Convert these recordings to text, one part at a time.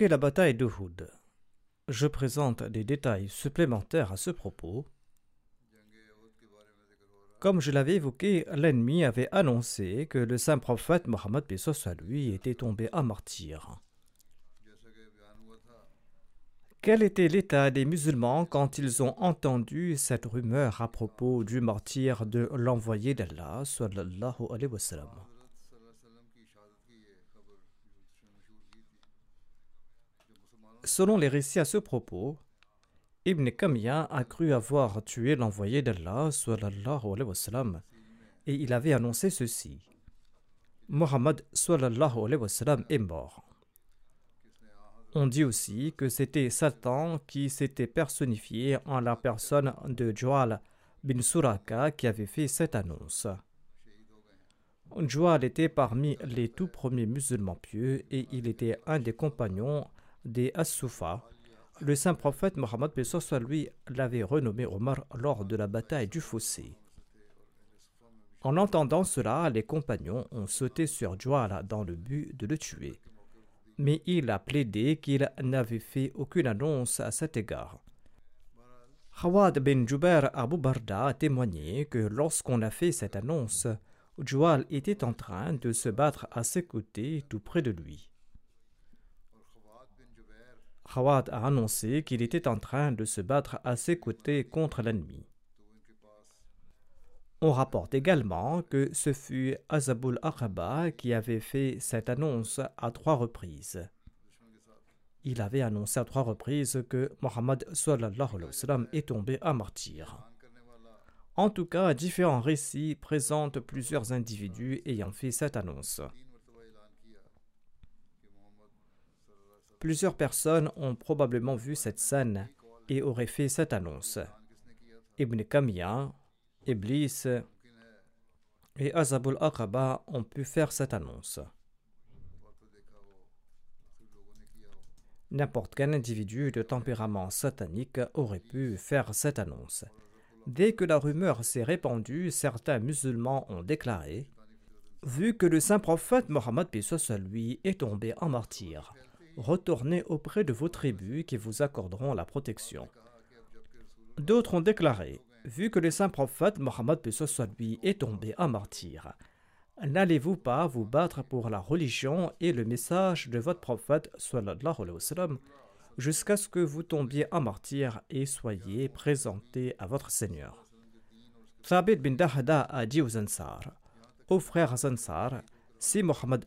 La bataille d'Uhud. Je présente des détails supplémentaires à ce propos. Comme je l'avais évoqué, l'ennemi avait annoncé que le saint prophète Mohammed à lui était tombé à martyr. Quel était l'état des musulmans quand ils ont entendu cette rumeur à propos du martyr de l'envoyé d'Allah sallallahu alayhi wa sallam? Selon les récits à ce propos, Ibn Kamiya a cru avoir tué l'envoyé d'Allah et il avait annoncé ceci. Mohammed est mort. On dit aussi que c'était Satan qui s'était personnifié en la personne de Joal bin Suraka qui avait fait cette annonce. Joal était parmi les tout premiers musulmans pieux et il était un des compagnons des As-Sufa. Le saint prophète Mohammed lui l'avait renommé Omar lors de la bataille du fossé. En entendant cela, les compagnons ont sauté sur Joal dans le but de le tuer mais il a plaidé qu'il n'avait fait aucune annonce à cet égard. Khawad bin Jubair Abu Barda a témoigné que lorsqu'on a fait cette annonce, Joual était en train de se battre à ses côtés tout près de lui. Khawad a annoncé qu'il était en train de se battre à ses côtés contre l'ennemi. On rapporte également que ce fut Azabul Aqaba qui avait fait cette annonce à trois reprises. Il avait annoncé à trois reprises que Mohammed est tombé à martyr. En tout cas, différents récits présentent plusieurs individus ayant fait cette annonce. Plusieurs personnes ont probablement vu cette scène et auraient fait cette annonce. Ibn Kamiya, Iblis et Azabul Aqaba ont pu faire cette annonce. N'importe quel individu de tempérament satanique aurait pu faire cette annonce. Dès que la rumeur s'est répandue, certains musulmans ont déclaré Vu que le saint prophète Mohammed lui est tombé en martyr, retournez auprès de vos tribus qui vous accorderont la protection. D'autres ont déclaré vu que le saint prophète Mohammed lui est tombé en martyr, n'allez-vous pas vous battre pour la religion et le message de votre prophète jusqu'à ce que vous tombiez en martyr et soyez présenté à votre Seigneur? Thabit bin Dahda a dit aux Ansar Aux frères Ansar, si Mohammed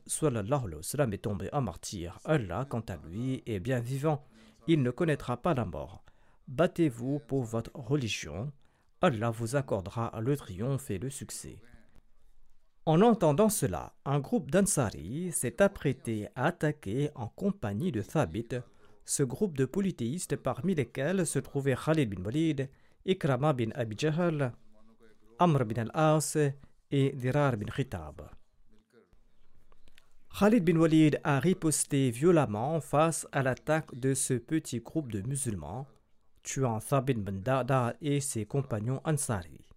est tombé en martyr, Allah, quant à lui, est bien vivant. Il ne connaîtra pas la mort. Battez-vous pour votre religion Allah vous accordera le triomphe et le succès. En entendant cela, un groupe d'Ansari s'est apprêté à attaquer en compagnie de Thabit, ce groupe de polythéistes parmi lesquels se trouvaient Khalid bin Walid, Ikrama bin Abi Jahl, Amr bin al-As et Dirar bin Khitab. Khalid bin Walid a riposté violemment face à l'attaque de ce petit groupe de musulmans tuant Thabit bin Dada et ses compagnons Ansari.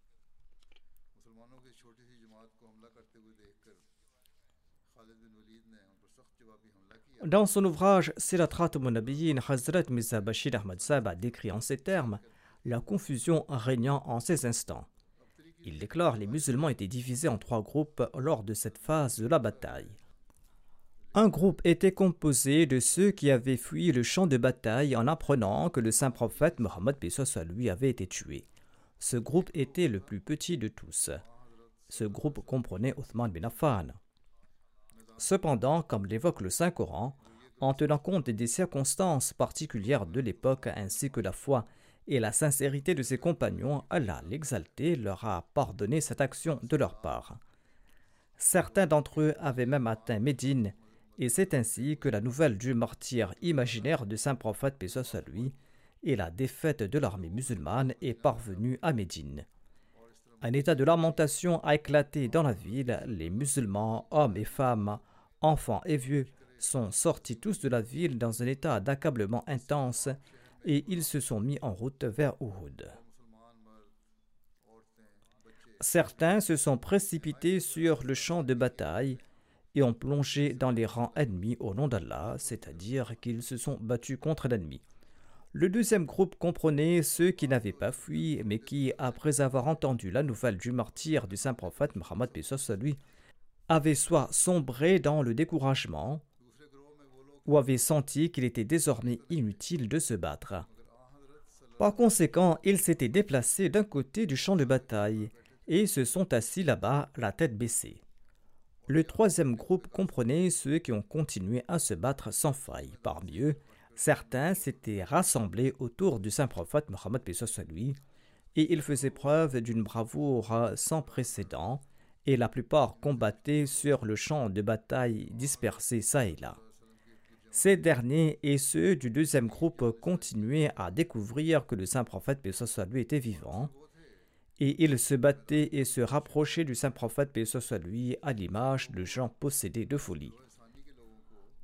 Dans son ouvrage Sirat Munabiyin, Hazrat Mirza Bashir Ahmad Sab a décrit en ces termes la confusion régnant en ces instants. Il déclare les musulmans étaient divisés en trois groupes lors de cette phase de la bataille. Un groupe était composé de ceux qui avaient fui le champ de bataille en apprenant que le saint prophète Mohammed lui avait été tué. Ce groupe était le plus petit de tous. Ce groupe comprenait Othman bin Affan. Cependant, comme l'évoque le Saint-Coran, en tenant compte des circonstances particulières de l'époque ainsi que la foi et la sincérité de ses compagnons, Allah l'exalté leur a pardonné cette action de leur part. Certains d'entre eux avaient même atteint Médine, et c'est ainsi que la nouvelle du martyr imaginaire du saint prophète paix à lui et la défaite de l'armée musulmane est parvenue à Médine. Un état de lamentation a éclaté dans la ville, les musulmans, hommes et femmes, enfants et vieux, sont sortis tous de la ville dans un état d'accablement intense et ils se sont mis en route vers Uhud. Certains se sont précipités sur le champ de bataille et ont plongé dans les rangs ennemis au nom d'Allah, c'est-à-dire qu'ils se sont battus contre l'ennemi. Le deuxième groupe comprenait ceux qui n'avaient pas fui, mais qui, après avoir entendu la nouvelle du martyr du saint prophète Mohammed lui, avaient soit sombré dans le découragement, ou avaient senti qu'il était désormais inutile de se battre. Par conséquent, ils s'étaient déplacés d'un côté du champ de bataille et se sont assis là-bas, la tête baissée. Le troisième groupe comprenait ceux qui ont continué à se battre sans faille. Parmi eux, certains s'étaient rassemblés autour du saint prophète Mohammed lui, et ils faisaient preuve d'une bravoure sans précédent, et la plupart combattaient sur le champ de bataille dispersé çà et là. Ces derniers et ceux du deuxième groupe continuaient à découvrir que le saint prophète lui était vivant, et ils se battaient et se rapprochaient du saint prophète paix lui à l'image de gens possédés de folie.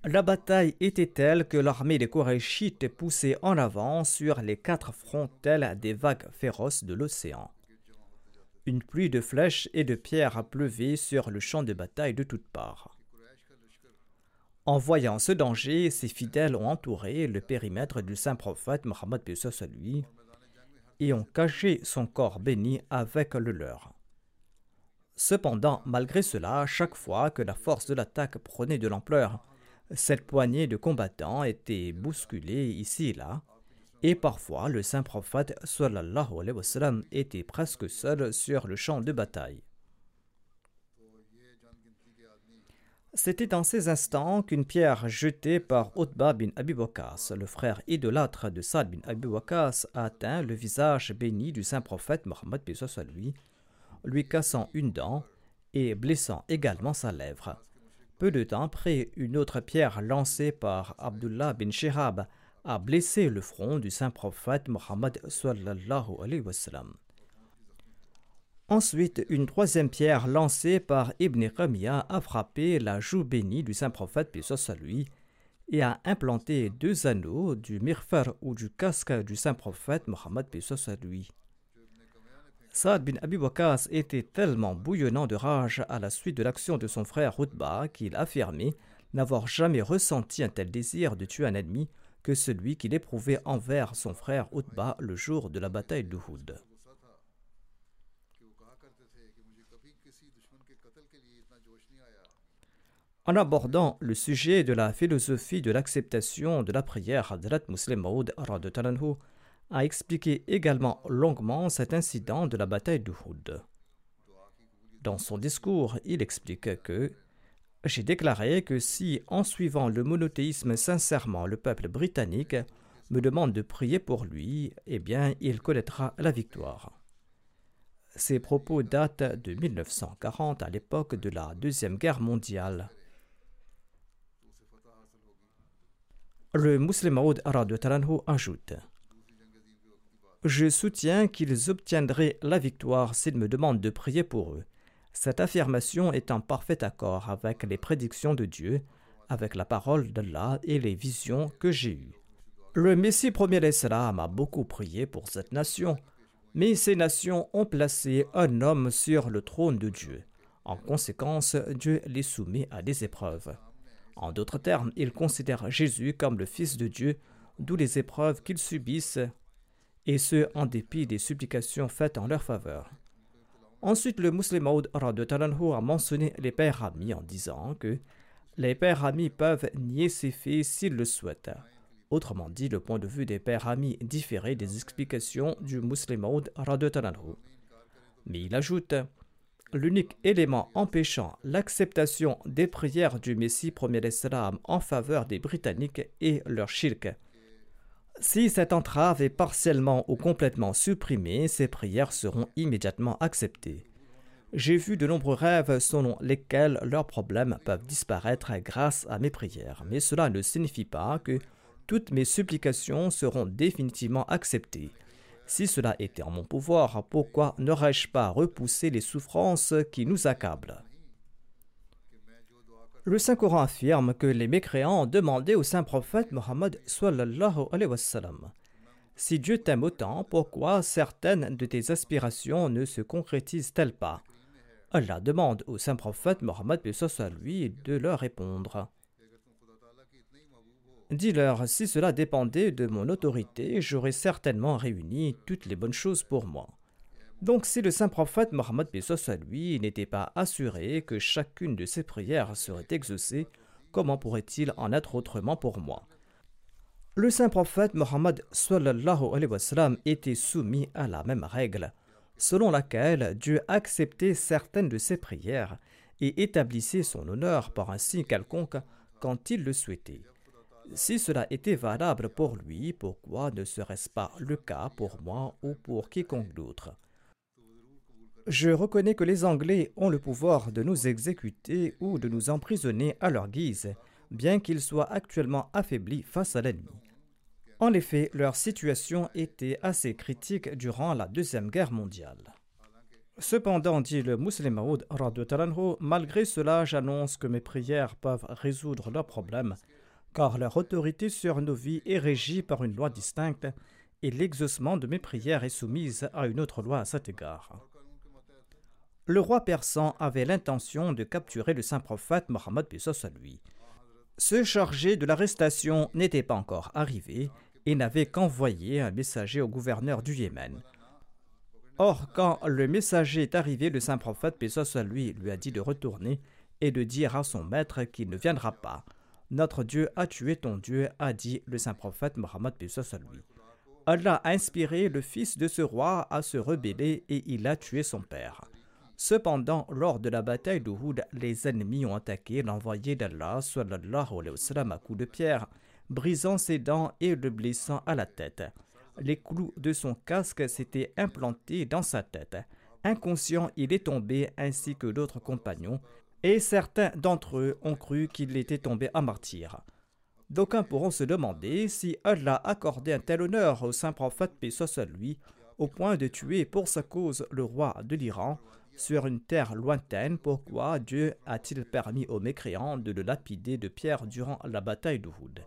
La bataille était telle que l'armée des Korachites poussait en avant sur les quatre frontelles des vagues féroces de l'océan. Une pluie de flèches et de pierres pleuvait sur le champ de bataille de toutes parts. En voyant ce danger, ses fidèles ont entouré le périmètre du saint prophète Mohammed lui et ont caché son corps béni avec le leur. Cependant, malgré cela, chaque fois que la force de l'attaque prenait de l'ampleur, cette poignée de combattants était bousculée ici et là, et parfois le saint prophète sallallahu était presque seul sur le champ de bataille. C'était dans ces instants qu'une pierre jetée par Utba bin Abi Waqas, le frère idolâtre de Saad bin Abi Waqas, a atteint le visage béni du saint prophète Mohammed à lui, lui cassant une dent et blessant également sa lèvre. Peu de temps après, une autre pierre lancée par Abdullah bin Shihab a blessé le front du saint prophète Mohammed sallallahu. Ensuite, une troisième pierre lancée par Ibn Qamiya a frappé la joue bénie du saint prophète, puis lui, et a implanté deux anneaux du mirfar ou du casque du saint prophète Mohammed, puis à lui. Saad bin Abi Waqas était tellement bouillonnant de rage à la suite de l'action de son frère Rutba qu'il affirmait n'avoir jamais ressenti un tel désir de tuer un ennemi que celui qu'il éprouvait envers son frère Utba le jour de la bataille d'Uhud. En abordant le sujet de la philosophie de l'acceptation de la prière, Hadrat Muslim Maud a expliqué également longuement cet incident de la bataille d'Uhud. Dans son discours, il explique que j'ai déclaré que si, en suivant le monothéisme sincèrement, le peuple britannique me demande de prier pour lui, eh bien, il connaîtra la victoire. Ces propos datent de 1940, à l'époque de la Deuxième Guerre mondiale. Le Muslim Maud ajoute Je soutiens qu'ils obtiendraient la victoire s'ils me demandent de prier pour eux. Cette affirmation est en parfait accord avec les prédictions de Dieu, avec la parole d'Allah et les visions que j'ai eues. Le Messie premier d'Islam a beaucoup prié pour cette nation, Mais ces nations ont placé un homme sur le trône de Dieu. En conséquence, Dieu les soumet à des épreuves. En d'autres termes, ils considèrent Jésus comme le Fils de Dieu, d'où les épreuves qu'ils subissent, et ce en dépit des supplications faites en leur faveur. Ensuite, le musulman a mentionné les pères amis en disant que les pères amis peuvent nier ces faits s'ils le souhaitent. Autrement dit, le point de vue des pères amis différait des explications du musulman Maud Mais il ajoute L'unique élément empêchant l'acceptation des prières du Messie premier islam en faveur des Britanniques est leur shirk. Si cette entrave est partiellement ou complètement supprimée, ces prières seront immédiatement acceptées. J'ai vu de nombreux rêves selon lesquels leurs problèmes peuvent disparaître grâce à mes prières, mais cela ne signifie pas que toutes mes supplications seront définitivement acceptées. Si cela était en mon pouvoir, pourquoi n'aurais-je pas repoussé les souffrances qui nous accablent le Saint-Coran affirme que les mécréants ont demandé au saint prophète Mohammed Si Dieu t'aime autant, pourquoi certaines de tes aspirations ne se concrétisent-elles pas? Allah demande au saint prophète Mohammed lui de leur répondre. Dis-leur, si cela dépendait de mon autorité, j'aurais certainement réuni toutes les bonnes choses pour moi. Donc si le saint prophète Mohammed à lui n'était pas assuré que chacune de ses prières serait exaucée, comment pourrait-il en être autrement pour moi? Le saint prophète Mohammed était soumis à la même règle, selon laquelle Dieu acceptait certaines de ses prières et établissait son honneur par un signe quelconque quand il le souhaitait. Si cela était valable pour lui, pourquoi ne serait-ce pas le cas pour moi ou pour quiconque d'autre? Je reconnais que les Anglais ont le pouvoir de nous exécuter ou de nous emprisonner à leur guise, bien qu'ils soient actuellement affaiblis face à l'ennemi. En effet, leur situation était assez critique durant la Deuxième Guerre mondiale. Cependant, dit le musulman Maud, malgré cela, j'annonce que mes prières peuvent résoudre leurs problèmes, car leur autorité sur nos vies est régie par une loi distincte, et l'exaucement de mes prières est soumise à une autre loi à cet égard le roi persan avait l'intention de capturer le saint prophète Mohammed à lui. Ce chargé de l'arrestation n'était pas encore arrivé et n'avait qu'envoyé un messager au gouverneur du Yémen. Or, quand le messager est arrivé, le saint prophète à lui lui a dit de retourner et de dire à son maître qu'il ne viendra pas. Notre Dieu a tué ton Dieu, a dit le saint prophète Mohammed lui. Allah a inspiré le fils de ce roi à se rebeller et il a tué son père. Cependant, lors de la bataille d'Uhud, les ennemis ont attaqué l'envoyé d'Allah à coups de pierre, brisant ses dents et le blessant à la tête. Les clous de son casque s'étaient implantés dans sa tête. Inconscient, il est tombé ainsi que d'autres compagnons, et certains d'entre eux ont cru qu'il était tombé à martyr. D'aucuns pourront se demander si Allah accordait un tel honneur au saint prophète paix lui, au point de tuer pour sa cause le roi de l'Iran, sur une terre lointaine, pourquoi Dieu a-t-il permis aux mécréants de le lapider de pierre durant la bataille d'Uhud?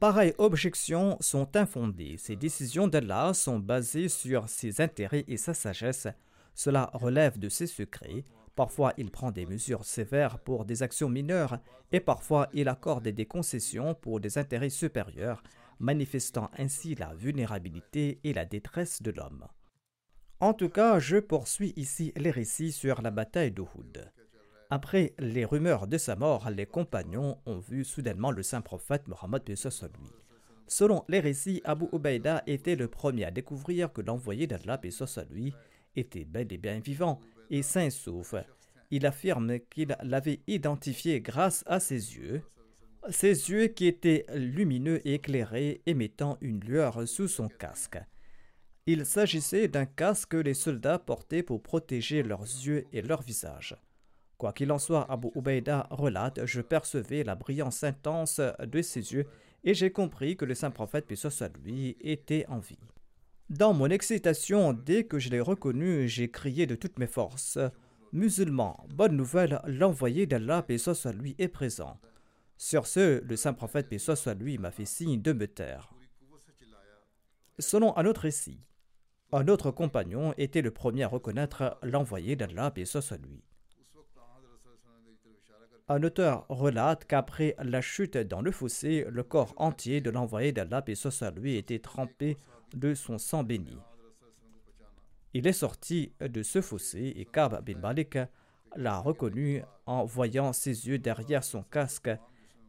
Pareilles objections sont infondées. Ces décisions d'Allah sont basées sur ses intérêts et sa sagesse. Cela relève de ses secrets. Parfois, il prend des mesures sévères pour des actions mineures et parfois il accorde des concessions pour des intérêts supérieurs, manifestant ainsi la vulnérabilité et la détresse de l'homme. En tout cas, je poursuis ici les récits sur la bataille d'Uhud. Après les rumeurs de sa mort, les compagnons ont vu soudainement le saint prophète Mohammed lui. Selon les récits, Abu Ubaïda était le premier à découvrir que l'envoyé d'Allah lui était bel et bien vivant et sain sauf. Il affirme qu'il l'avait identifié grâce à ses yeux, ses yeux qui étaient lumineux et éclairés, émettant une lueur sous son casque. Il s'agissait d'un casque que les soldats portaient pour protéger leurs yeux et leur visage. Quoi qu'il en soit, Abu Ubaïda relate Je percevais la brillance intense de ses yeux et j'ai compris que le saint prophète, puis soit lui, était en vie. Dans mon excitation, dès que je l'ai reconnu, j'ai crié de toutes mes forces Musulman, bonne nouvelle, l'envoyé d'Allah, paix soit lui, est présent. Sur ce, le saint prophète, paix soit lui, m'a fait signe de me taire. Selon un autre récit, Un autre compagnon était le premier à reconnaître l'envoyé d'Allah, et soit lui. Un auteur relate qu'après la chute dans le fossé, le corps entier de l'envoyé d'Allah, et soit lui, était trempé de son sang béni. Il est sorti de ce fossé et Kab bin Malik l'a reconnu en voyant ses yeux derrière son casque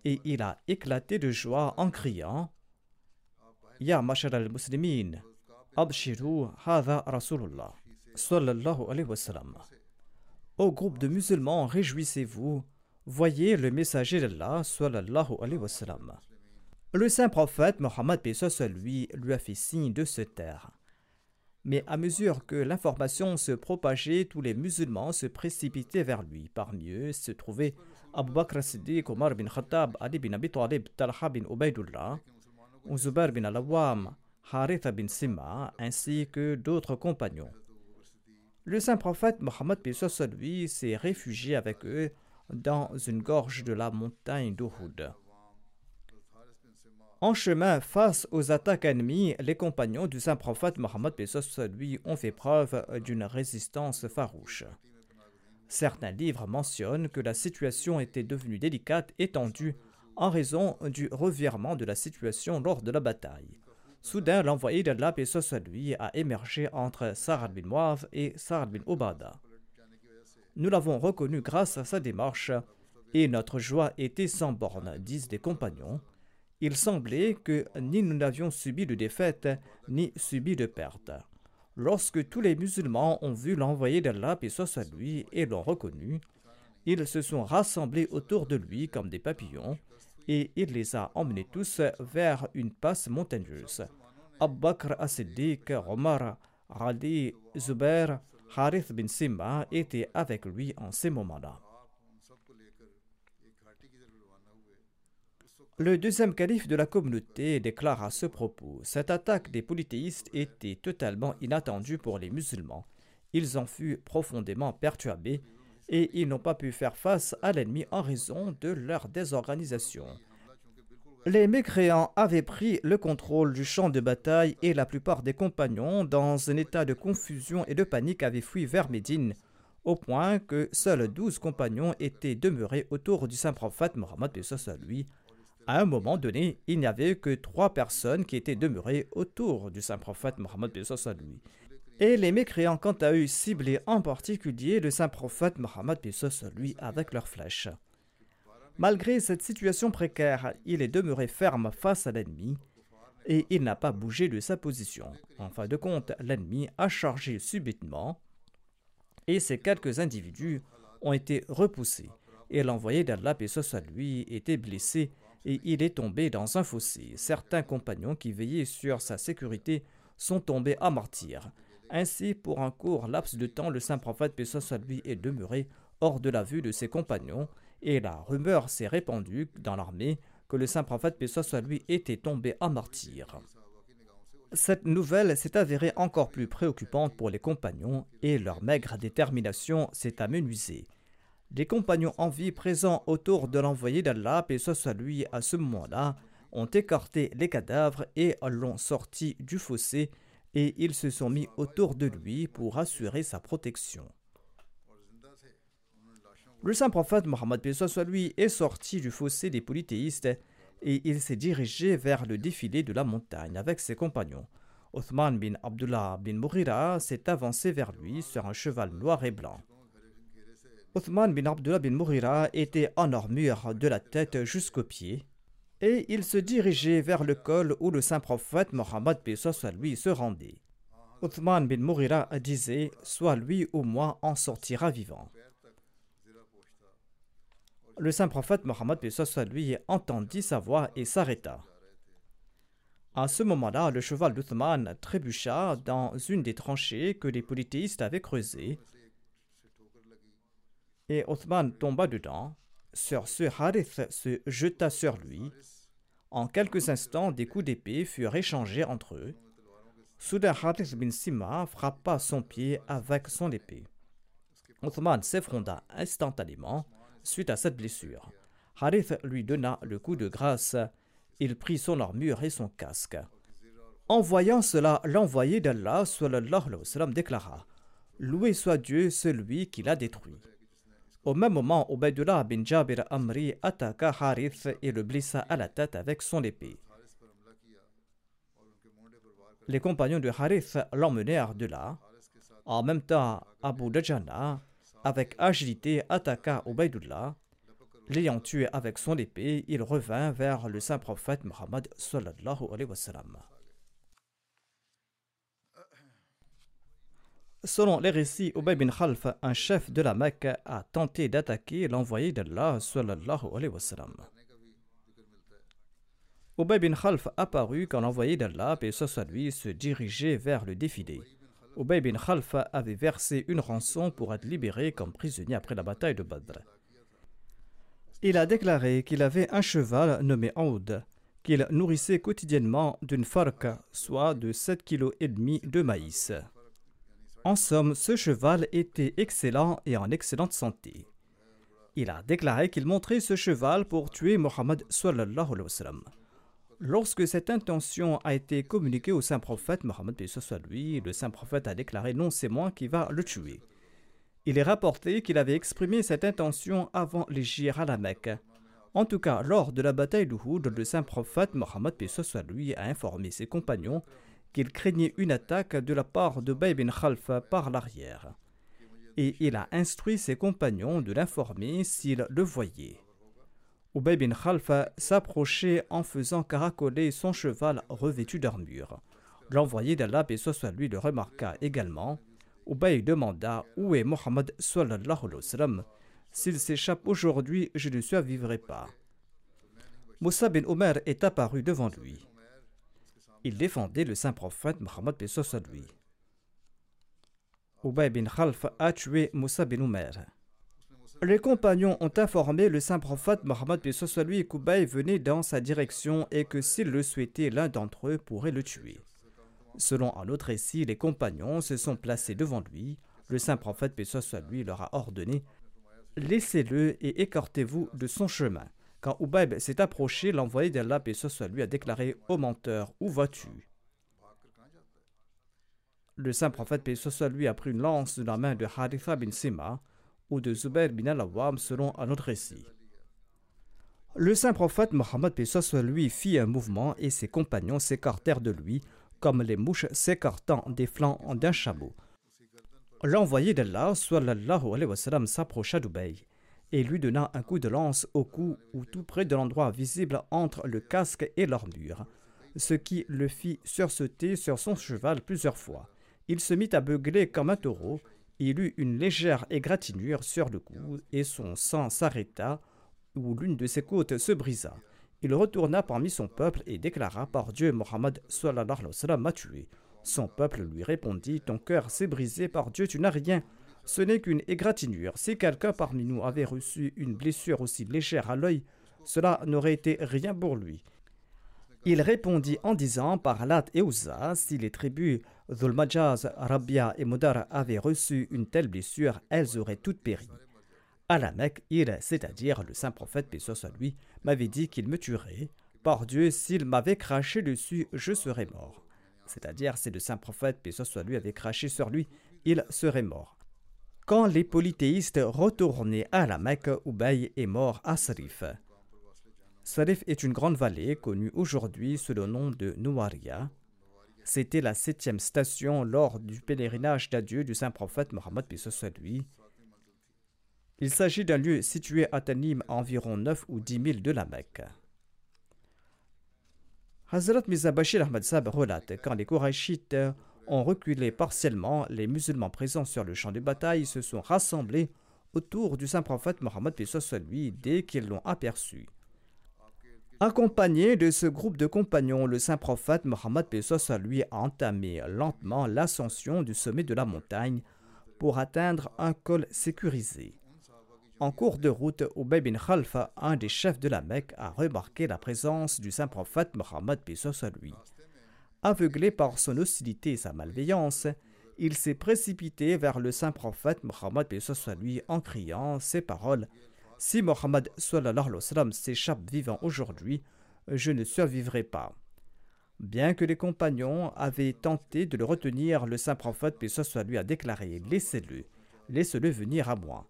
et il a éclaté de joie en criant Ya mashar al-muslimin, abshiru hadha rasulullah sallallahu alayhi wa sallam. Groupe de musulmans, réjouissez-vous, voyez le messager d'Allah sallallahu alayhi wa sallam. Le saint prophète Mohammed lui lui a fait signe de se taire. Mais à mesure que l'information se propageait, tous les musulmans se précipitaient vers lui. Parmi eux se trouvaient Abu Bakr Siddiq, Omar bin Khattab, Ali bin Abi Talib, Talha bin Ubaidullah, Zubair bin Al-Awwam, Haritha bin Sima, ainsi que d'autres compagnons. Le saint prophète Mohammed lui s'est réfugié avec eux dans une gorge de la montagne d'Uhud. En chemin, face aux attaques ennemies, les compagnons du saint prophète Mohammed lui ont fait preuve d'une résistance farouche. Certains livres mentionnent que la situation était devenue délicate et tendue en raison du revirement de la situation lors de la bataille. Soudain, l'envoyé d'Allah lui a émergé entre Sarad bin Muav et Sarad bin Obada. Nous l'avons reconnu grâce à sa démarche et notre joie était sans borne, disent des compagnons. Il semblait que ni nous n'avions subi de défaite, ni subi de perte. Lorsque tous les musulmans ont vu l'envoyé d'Allah, et à lui, et l'ont reconnu, ils se sont rassemblés autour de lui comme des papillons, et il les a emmenés tous vers une passe montagneuse. Abu Bakr as-Siddiq, Omar, Ali, Zubair, Harith bin Simba étaient avec lui en ces moments-là. Le deuxième calife de la communauté déclare à ce propos Cette attaque des polythéistes était totalement inattendue pour les musulmans. Ils en furent profondément perturbés et ils n'ont pas pu faire face à l'ennemi en raison de leur désorganisation. Les mécréants avaient pris le contrôle du champ de bataille et la plupart des compagnons, dans un état de confusion et de panique, avaient fui vers Médine, au point que seuls douze compagnons étaient demeurés autour du saint prophète Mohammed lui à un moment donné, il n'y avait que trois personnes qui étaient demeurées autour du saint prophète Mohammed lui. Et les mécréants, quant à eux, ciblaient en particulier le saint prophète Mohammed lui avec leurs flèches. Malgré cette situation précaire, il est demeuré ferme face à l'ennemi et il n'a pas bougé de sa position. En fin de compte, l'ennemi a chargé subitement et ces quelques individus ont été repoussés et l'envoyé d'Allah, lui, était blessé et il est tombé dans un fossé. Certains compagnons qui veillaient sur sa sécurité sont tombés à martyr. Ainsi, pour un court laps de temps, le saint prophète paix lui est demeuré hors de la vue de ses compagnons, et la rumeur s'est répandue dans l'armée que le saint prophète paix lui était tombé à martyr. Cette nouvelle s'est avérée encore plus préoccupante pour les compagnons et leur maigre détermination s'est amenuisée. Les compagnons en vie présents autour de l'envoyé d'Allah, et soit à ce moment-là, ont écarté les cadavres et l'ont sorti du fossé et ils se sont mis autour de lui pour assurer sa protection. Le saint prophète Mohammed lui est sorti du fossé des polythéistes et il s'est dirigé vers le défilé de la montagne avec ses compagnons. Othman bin Abdullah bin Mourira s'est avancé vers lui sur un cheval noir et blanc. Othman bin Abdullah bin Mourira était en armure de la tête jusqu'aux pieds et il se dirigeait vers le col où le saint prophète Mohammed lui se rendait. Othman bin Mourira disait Soit lui ou moi en sortira vivant. Le saint prophète Mohammed lui entendit sa voix et s'arrêta. À ce moment-là, le cheval d'Othman trébucha dans une des tranchées que les polythéistes avaient creusées et Othman tomba dedans. Sur ce, Harith se jeta sur lui. En quelques instants, des coups d'épée furent échangés entre eux. Soudain, Harith bin Sima frappa son pied avec son épée. Othman s'effronda instantanément suite à cette blessure. Harith lui donna le coup de grâce. Il prit son armure et son casque. En voyant cela, l'envoyé d'Allah déclara Loué soit Dieu, celui qui l'a détruit. Au même moment, Ubaidullah bin Jabir Amri attaqua Harith et le blessa à la tête avec son épée. Les compagnons de Harith l'emmenèrent de là. En même temps, Abu Dajana, avec agilité, attaqua Ubaidullah. L'ayant tué avec son épée, il revint vers le saint prophète Muhammad sallallahu alayhi wa sallam. Selon les récits, Ubay bin Khalf, un chef de la Mecque, a tenté d'attaquer l'envoyé d'Allah sallallahu alayhi wa sallam. Ubay bin Khalf apparut quand l'envoyé d'Allah, et lui, se dirigeait vers le défilé. Ubay bin Khalf avait versé une rançon pour être libéré comme prisonnier après la bataille de Badr. Il a déclaré qu'il avait un cheval nommé Aoud, qu'il nourrissait quotidiennement d'une farka, soit de 7,5 kg de maïs. En somme, ce cheval était excellent et en excellente santé. Il a déclaré qu'il montrait ce cheval pour tuer Mohammed. Lorsque cette intention a été communiquée au saint prophète Mohammed lui, le saint prophète a déclaré non, c'est moi qui va le tuer. Il est rapporté qu'il avait exprimé cette intention avant l'Égypte à la Mecque. En tout cas, lors de la bataille d'Uhud, le saint prophète Mohammed lui a informé ses compagnons qu'il craignait une attaque de la part de Bay bin Khalfa par l'arrière. Et il a instruit ses compagnons de l'informer s'ils le voyaient. Ubay bin Khalfa s'approchait en faisant caracoler son cheval revêtu d'armure. L'envoyé d'Allah, et soit lui, le remarqua également. Ubay demanda Où est Mohammed S'il s'échappe aujourd'hui, je ne survivrai pas. Moussa bin Omer est apparu devant lui. Il défendait le saint prophète Mohammed lui. Ubay bin Khalf a tué Moussa bin Omer. Les compagnons ont informé le saint prophète Mohammed lui qu'Ubay venait dans sa direction et que s'il le souhaitait, l'un d'entre eux pourrait le tuer. Selon un autre récit, les compagnons se sont placés devant lui. Le saint prophète lui leur a ordonné Laissez-le et écartez-vous de son chemin. Quand Ubayb s'est approché, l'envoyé d'Allah, paix soit lui, a déclaré Ô menteur, où vas-tu Le saint prophète, paix soit lui, a pris une lance de la main de Haritha bin Sima ou de Zubair bin al-Awwam, selon un autre récit. Le saint prophète Mohammed, lui, fit un mouvement et ses compagnons s'écartèrent de lui, comme les mouches s'écartant des flancs d'un chameau. L'envoyé d'Allah, sallallahu alayhi s'approcha d'Ubay et lui donna un coup de lance au cou ou tout près de l'endroit visible entre le casque et l'armure, ce qui le fit sursauter sur son cheval plusieurs fois. Il se mit à beugler comme un taureau, il eut une légère égratignure sur le cou et son sang s'arrêta ou l'une de ses côtes se brisa. Il retourna parmi son peuple et déclara par Dieu Mohammed m'a tué? Son peuple lui répondit Ton cœur s'est brisé par Dieu, tu n'as rien ce n'est qu'une égratignure. Si quelqu'un parmi nous avait reçu une blessure aussi légère à l'œil, cela n'aurait été rien pour lui. Il répondit en disant par Lat et Ouza, si les tribus Dhulmajaz, Rabia et Modar avaient reçu une telle blessure, elles auraient toutes péri. À la Mecque, il, c'est-à-dire le saint prophète, paix soit lui, m'avait dit qu'il me tuerait. Par Dieu, s'il m'avait craché dessus, je serais mort. C'est-à-dire, si le saint prophète, paix soit lui, avait craché sur lui, il serait mort. Quand les polythéistes retournaient à la Mecque, Ubay est mort à Sarif. Sarif est une grande vallée connue aujourd'hui sous le nom de Nouaria. C'était la septième station lors du pèlerinage d'adieu du saint prophète Mohammed lui. Il s'agit d'un lieu situé à Tanim à environ 9 ou 10 000 de la Mecque. Hazrat Mizabashir Ahmad Sab relate quand les Korachites ont reculé partiellement, les musulmans présents sur le champ de bataille se sont rassemblés autour du saint prophète Mohammed lui dès qu'ils l'ont aperçu. Accompagné de ce groupe de compagnons, le saint prophète Mohammed lui a entamé lentement l'ascension du sommet de la montagne pour atteindre un col sécurisé. En cours de route, Ubay bin Khalfa, un des chefs de la Mecque, a remarqué la présence du saint prophète Mohammed lui. Aveuglé par son hostilité et sa malveillance, il s'est précipité vers le saint prophète Mohammed lui en criant ces paroles Si Mohammed s'échappe vivant aujourd'hui, je ne survivrai pas. Bien que les compagnons avaient tenté de le retenir, le saint prophète, lui, a déclaré Laissez-le, laissez-le venir à moi.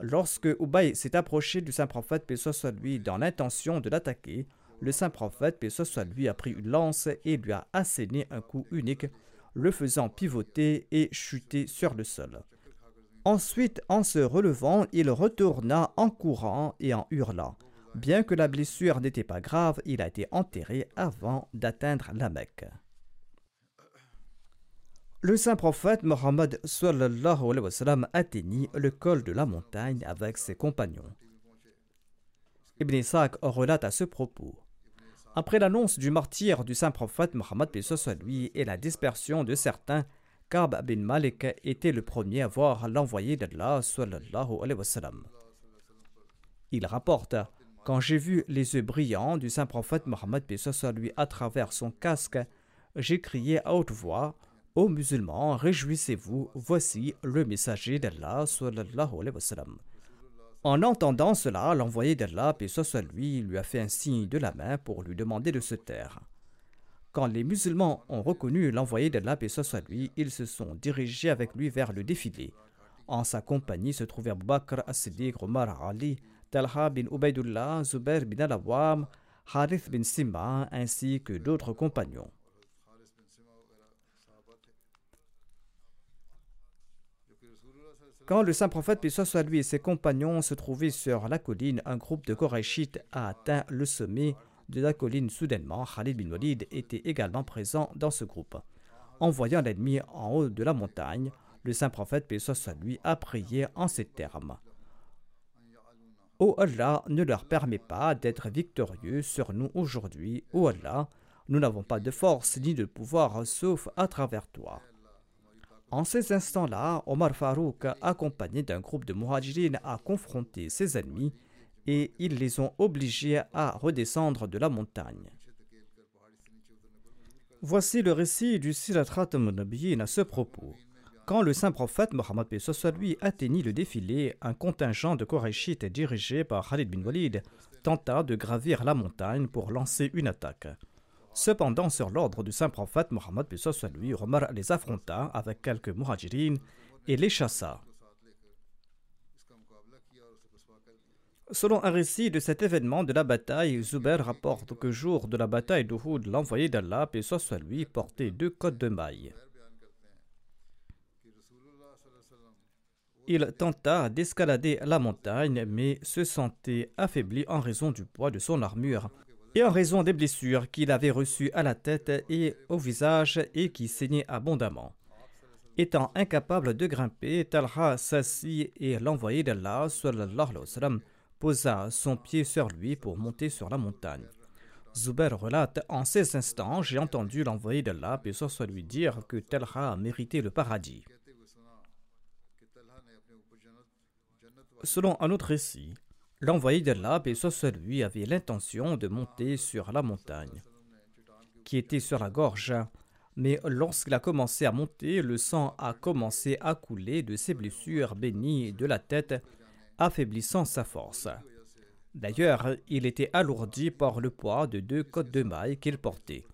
Lorsque Ubay s'est approché du saint prophète, lui, dans l'intention de l'attaquer, le saint prophète, paix lui, a pris une lance et lui a asséné un coup unique, le faisant pivoter et chuter sur le sol. Ensuite, en se relevant, il retourna en courant et en hurlant. Bien que la blessure n'était pas grave, il a été enterré avant d'atteindre la Mecque. Le saint prophète Mohammed atteignit le col de la montagne avec ses compagnons. Ibn Ishaq relate à ce propos. Après l'annonce du martyr du saint prophète Mohammed lui et la dispersion de certains, Kab bin Malik était le premier à voir l'envoyé d'Allah Il rapporte Quand j'ai vu les yeux brillants du saint prophète Mohammed lui à travers son casque, j'ai crié à haute voix Ô musulmans, réjouissez-vous, voici le messager d'Allah. En entendant cela, l'envoyé d'Allah, paix soit lui, lui a fait un signe de la main pour lui demander de se taire. Quand les musulmans ont reconnu l'envoyé d'Allah, paix soit lui, ils se sont dirigés avec lui vers le défilé. En sa compagnie se trouvaient Bakr as-Siddiq, Ali, Talha bin Ubaidullah, Zubair bin al-Awwam, Harith bin Simba, ainsi que d'autres compagnons. Quand le saint prophète, puis soit et ses compagnons, se trouvaient sur la colline, un groupe de Korachites a atteint le sommet de la colline soudainement. Khalid bin Walid était également présent dans ce groupe. En voyant l'ennemi en haut de la montagne, le saint prophète, puis soit lui, a prié en ces termes. Ô Allah, ne leur permet pas d'être victorieux sur nous aujourd'hui. Ô Allah, nous n'avons pas de force ni de pouvoir sauf à travers toi. En ces instants-là, Omar Farouk, accompagné d'un groupe de muhajirin, a confronté ses ennemis et ils les ont obligés à redescendre de la montagne. Voici le récit du Sirat Nabiyin à ce propos. Quand le saint prophète Mohammed lui atteignit le défilé, un contingent de Korachites dirigé par Khalid bin Walid tenta de gravir la montagne pour lancer une attaque. Cependant, sur l'ordre du saint prophète Mohammed lui, Omar les affronta avec quelques muhajirines et les chassa. Selon un récit de cet événement de la bataille, Zubair rapporte que jour de la bataille d'Uhud, l'envoyé d'Allah, portait deux côtes de mailles. Il tenta d'escalader la montagne, mais se sentait affaibli en raison du poids de son armure et en raison des blessures qu'il avait reçues à la tête et au visage et qui saignaient abondamment. Étant incapable de grimper, Talha s'assit et l'envoyé d'Allah posa son pied sur lui pour monter sur la montagne. Zubair relate En ces instants, j'ai entendu l'envoyé d'Allah, et soit lui dire que Talha a mérité le paradis. Selon un autre récit, L'envoyé d'Allah, et soit avait l'intention de monter sur la montagne, qui était sur la gorge. Mais lorsqu'il a commencé à monter, le sang a commencé à couler de ses blessures bénies de la tête, affaiblissant sa force. D'ailleurs, il était alourdi par le poids de deux côtes de mailles qu'il portait.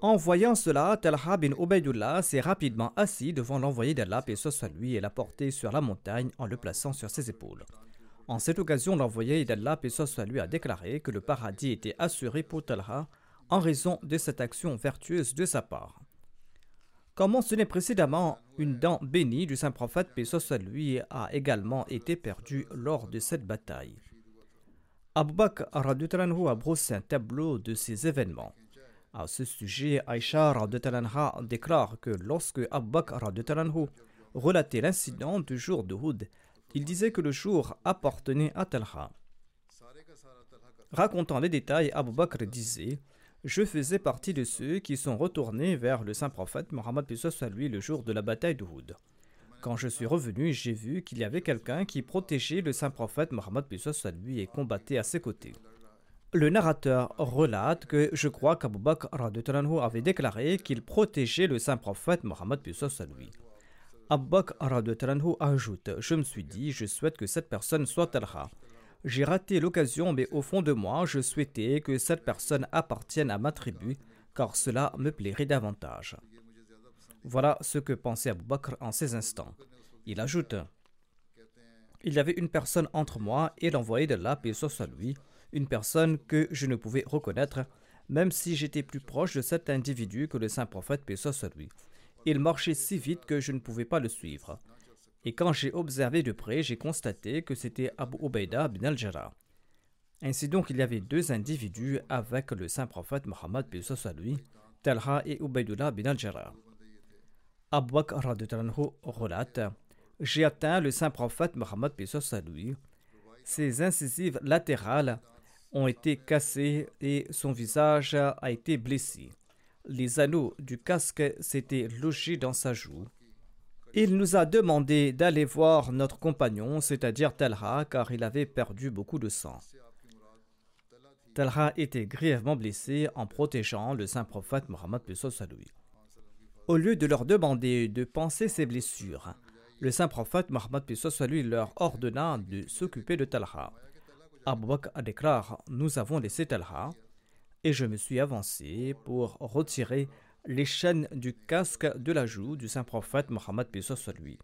En voyant cela, Talha bin s'est rapidement assis devant l'envoyé d'Allah, et soit lui, et l'a porté sur la montagne en le plaçant sur ses épaules. En cette occasion, l'envoyé d'Allah, paix soit a déclaré que le paradis était assuré pour Talha en raison de cette action vertueuse de sa part. Comme mentionné précédemment, une dent bénie du saint prophète, paix soit a également été perdue lors de cette bataille. Abu Bakr a brossé un tableau de ces événements. À ce sujet, Aïcha déclare que lorsque Abu Bakr relatait l'incident du jour de Houd, il disait que le jour appartenait à Talha. Racontant les détails, Abu Bakr disait Je faisais partie de ceux qui sont retournés vers le saint prophète Mohammed soit lui le jour de la bataille d'Uhud. Quand je suis revenu, j'ai vu qu'il y avait quelqu'un qui protégeait le saint prophète Mohammed soit lui et combattait à ses côtés. Le narrateur relate que je crois qu'Abu Bakr avait déclaré qu'il protégeait le saint prophète Mohammed soit lui. Abbaq ajoute Je me suis dit, je souhaite que cette personne soit Talha. J'ai raté l'occasion, mais au fond de moi, je souhaitais que cette personne appartienne à ma tribu, car cela me plairait davantage. Voilà ce que pensait Abu en ces instants. Il ajoute Il y avait une personne entre moi et l'envoyé de la lui, une personne que je ne pouvais reconnaître, même si j'étais plus proche de cet individu que le saint prophète lui. Il marchait si vite que je ne pouvais pas le suivre. Et quand j'ai observé de près, j'ai constaté que c'était Abu Ubaida bin al-Jarrah. Ainsi donc, il y avait deux individus avec le saint prophète Mohammed lui, Talha et Ubaidullah bin al-Jarrah. Abu Bakr relate J'ai atteint le saint prophète Mohammed lui. Ses incisives latérales ont été cassées et son visage a été blessé. Les anneaux du casque s'étaient logés dans sa joue. Il nous a demandé d'aller voir notre compagnon, c'est-à-dire Talha, car il avait perdu beaucoup de sang. Talha était grièvement blessé en protégeant le saint prophète Mohammed. Au lieu de leur demander de penser ses blessures, le saint prophète Mohammed leur ordonna de s'occuper de Talha. Abu Bakr déclare Nous avons laissé Talha et je me suis avancé pour retirer les chaînes du casque de la joue du saint prophète Mohammed lui.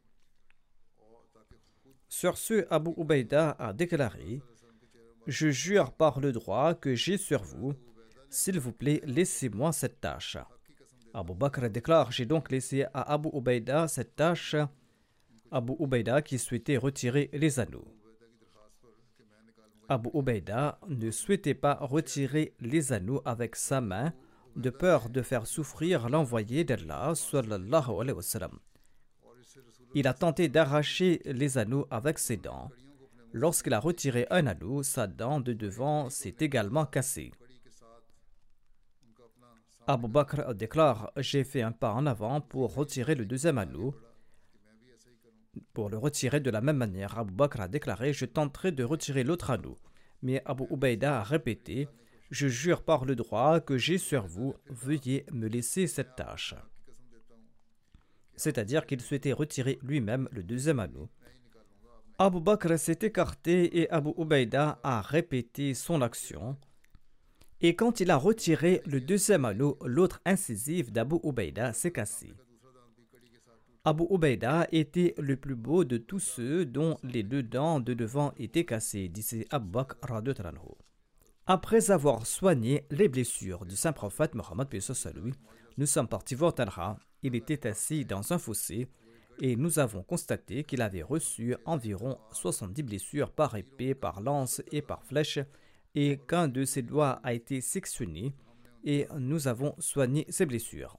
Sur ce, Abu Ubaida a déclaré je jure par le droit que j'ai sur vous. S'il vous plaît, laissez-moi cette tâche. Abu Bakr déclare J'ai donc laissé à Abu Ubaida cette tâche. Abu Ubaida qui souhaitait retirer les anneaux. Abu Ubaida ne souhaitait pas retirer les anneaux avec sa main de peur de faire souffrir l'envoyé d'Allah. Il a tenté d'arracher les anneaux avec ses dents. Lorsqu'il a retiré un anneau, sa dent de devant s'est également cassée. Abu Bakr déclare J'ai fait un pas en avant pour retirer le deuxième anneau. Pour le retirer de la même manière, Abu Bakr a déclaré Je tenterai de retirer l'autre anneau. Mais Abu Ubaida a répété Je jure par le droit que j'ai sur vous, veuillez me laisser cette tâche. C'est-à-dire qu'il souhaitait retirer lui-même le deuxième anneau. Abu Bakr s'est écarté et Abu Ubaida a répété son action. Et quand il a retiré le deuxième anneau, l'autre incisive d'Abu Ubaida s'est cassé. Abu Ubaida était le plus beau de tous ceux dont les deux dents de devant étaient cassées, disait Abu Bakr Après avoir soigné les blessures du saint prophète Mohammed nous sommes partis voir Talha. Il était assis dans un fossé et nous avons constaté qu'il avait reçu environ 70 blessures par épée, par lance et par flèche, et qu'un de ses doigts a été sectionné, et nous avons soigné ses blessures.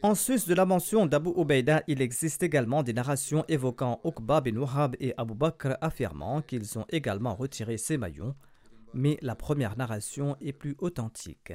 En sus de la mention d'Abu Ubaida, il existe également des narrations évoquant Uqba bin Wahab et Abu Bakr affirmant qu'ils ont également retiré ses maillons, mais la première narration est plus authentique.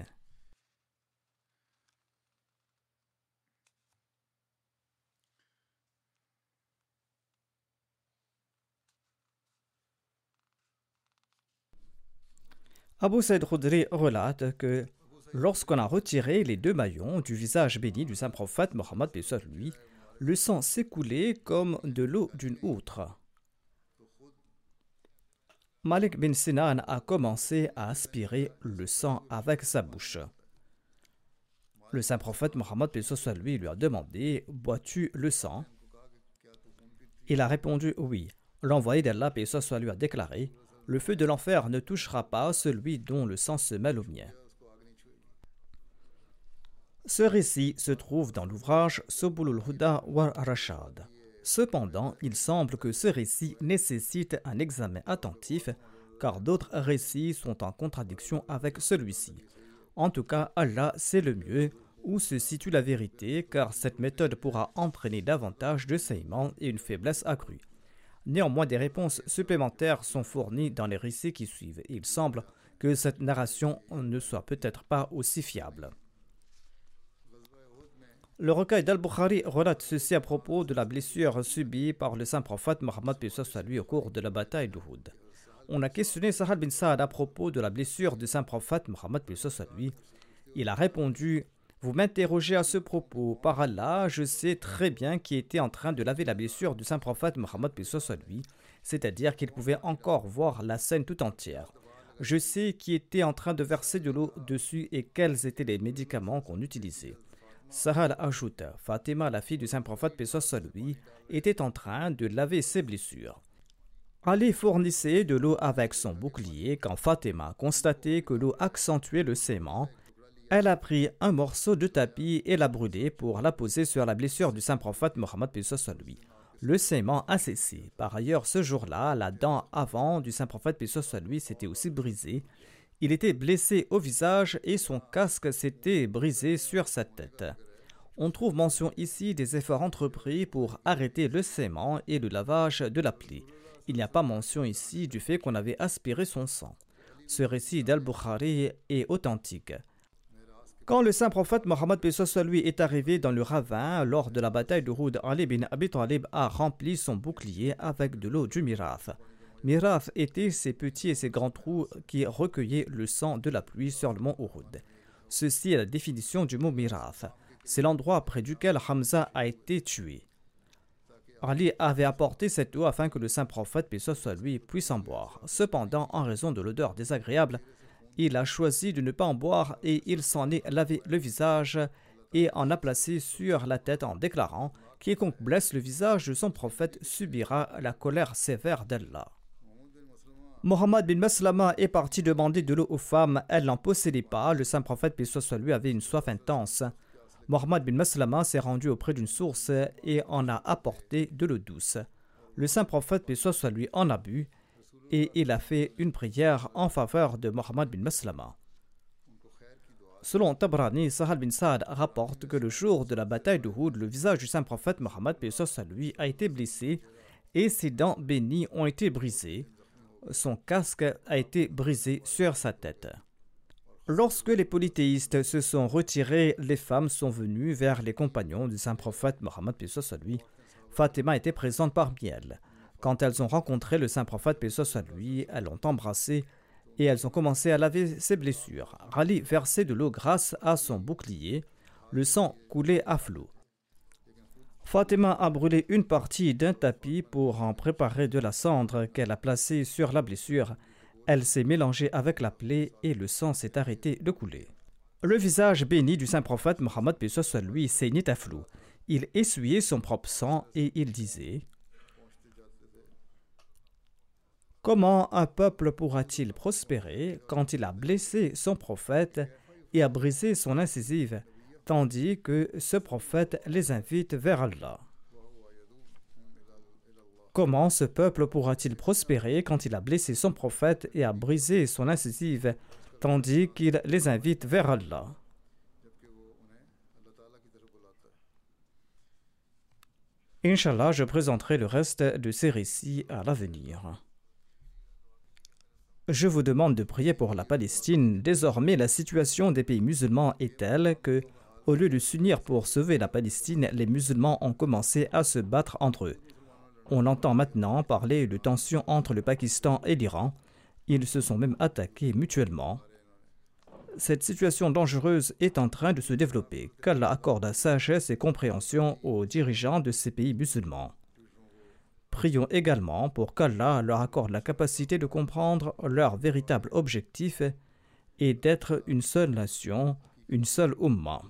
Abu Said Khudri relate que lorsqu'on a retiré les deux maillons du visage béni du saint prophète Mohammed lui, le sang s'écoulait comme de l'eau d'une outre. Malik bin Sinan a commencé à aspirer le sang avec sa bouche. Le saint prophète Mohammed lui lui a demandé Bois-tu le sang? Il a répondu Oui. L'envoyé d'Allah lui a déclaré le feu de l'enfer ne touchera pas celui dont le sang se mêle au mien. Ce récit se trouve dans l'ouvrage Sobulul Huda war Rashad. Cependant, il semble que ce récit nécessite un examen attentif car d'autres récits sont en contradiction avec celui-ci. En tout cas, Allah sait le mieux où se situe la vérité car cette méthode pourra entraîner davantage de saillements et une faiblesse accrue. Néanmoins, des réponses supplémentaires sont fournies dans les récits qui suivent. Il semble que cette narration ne soit peut-être pas aussi fiable. Le recueil d'Al-Bukhari relate ceci à propos de la blessure subie par le saint prophète Mohammed au cours de la bataille d'Uhud. On a questionné Sahal bin Saad à propos de la blessure du saint prophète Mohammed. Il a répondu vous m'interrogez à ce propos. Par Allah, je sais très bien qui était en train de laver la blessure du saint prophète Mohammed c'est-à-dire qu'il pouvait encore voir la scène tout entière. Je sais qui était en train de verser de l'eau dessus et quels étaient les médicaments qu'on utilisait. Sahal ajoute Fatima, la fille du saint prophète Pesos lui, était en train de laver ses blessures. Ali fournissait de l'eau avec son bouclier quand Fatima constatait que l'eau accentuait le sément. Elle a pris un morceau de tapis et l'a brûlé pour la poser sur la blessure du saint prophète Mohammed lui. Le sément a cessé. Par ailleurs, ce jour-là, la dent avant du saint prophète lui s'était aussi brisée il était blessé au visage et son casque s'était brisé sur sa tête. On trouve mention ici des efforts entrepris pour arrêter le sément et le lavage de la plaie. Il n'y a pas mention ici du fait qu'on avait aspiré son sang. Ce récit d'Al-Bukhari est authentique. Quand le saint prophète Mohammed lui est arrivé dans le ravin lors de la bataille de Houd, Ali bin Abi Talib a rempli son bouclier avec de l'eau du mirath. Miraf étaient ces petits et ces grands trous qui recueillaient le sang de la pluie sur le mont Uhud. Ceci est la définition du mot Miraf. C'est l'endroit près duquel Hamza a été tué. Ali avait apporté cette eau afin que le saint prophète, paix soit lui, puisse en boire. Cependant, en raison de l'odeur désagréable, il a choisi de ne pas en boire et il s'en est lavé le visage et en a placé sur la tête en déclarant Quiconque blesse le visage de son prophète subira la colère sévère d'Allah. Mohammed bin Maslama est parti demander de l'eau aux femmes. Elles n'en possédaient pas. Le saint prophète, paix avait une soif intense. Mohammed bin Maslama s'est rendu auprès d'une source et en a apporté de l'eau douce. Le saint prophète, paix en a bu et il a fait une prière en faveur de Mohammed bin Maslama. Selon Tabrani, Sahal bin Saad rapporte que le jour de la bataille de Houd, le visage du saint prophète Mohammed lui a été blessé et ses dents bénies ont été brisées son casque a été brisé sur sa tête. Lorsque les polythéistes se sont retirés, les femmes sont venues vers les compagnons du saint prophète Mohammed à lui. Fatima était présente parmi elles. Quand elles ont rencontré le saint prophète à lui, elles l'ont embrassé et elles ont commencé à laver ses blessures. Rali versait de l'eau grâce à son bouclier. Le sang coulait à flot. Fatima a brûlé une partie d'un tapis pour en préparer de la cendre qu'elle a placée sur la blessure. Elle s'est mélangée avec la plaie et le sang s'est arrêté de couler. Le visage béni du saint prophète Mohammed soit lui saignait à flot. Il essuyait son propre sang et il disait Comment un peuple pourra-t-il prospérer quand il a blessé son prophète et a brisé son incisive? Tandis que ce prophète les invite vers Allah. Comment ce peuple pourra-t-il prospérer quand il a blessé son prophète et a brisé son incisive, tandis qu'il les invite vers Allah? Inch'Allah, je présenterai le reste de ces récits à l'avenir. Je vous demande de prier pour la Palestine. Désormais, la situation des pays musulmans est telle que au lieu de s'unir pour sauver la Palestine, les musulmans ont commencé à se battre entre eux. On entend maintenant parler de tensions entre le Pakistan et l'Iran. Ils se sont même attaqués mutuellement. Cette situation dangereuse est en train de se développer. Qu'Allah accorde sagesse et compréhension aux dirigeants de ces pays musulmans. Prions également pour qu'Allah leur accorde la capacité de comprendre leur véritable objectif et d'être une seule nation, une seule Ummah.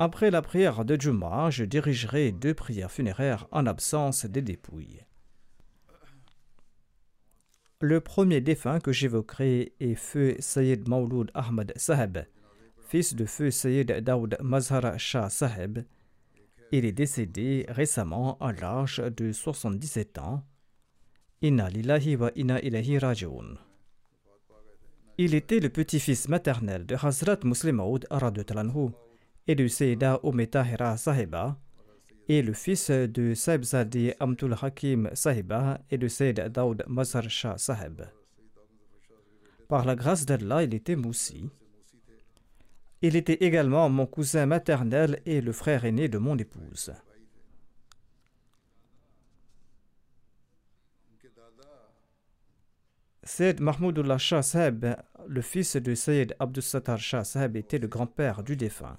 Après la prière de Juma, je dirigerai deux prières funéraires en absence des dépouilles. Le premier défunt que j'évoquerai est Feu Sayyid Mauloud Ahmad Saheb, fils de Feu Sayyid Daoud Mazhar Shah Saheb. Il est décédé récemment à l'âge de 77 ans. Inna wa ilahi raji'un. Il était le petit-fils maternel de Hazrat Muslim Talanhu et de Sayyida Tahira Sahiba, et le fils de Saibzadi Amtul Hakim Sahiba et de Sayyid Daoud Mazhar Shah Sahib. Par la grâce d'Allah, il était moussi. Il était également mon cousin maternel et le frère aîné de mon épouse. Sayyid Mahmoudullah Shah Sahib, le fils de Sayyid Abdus Sattar Shah Sahib, était le grand-père du défunt.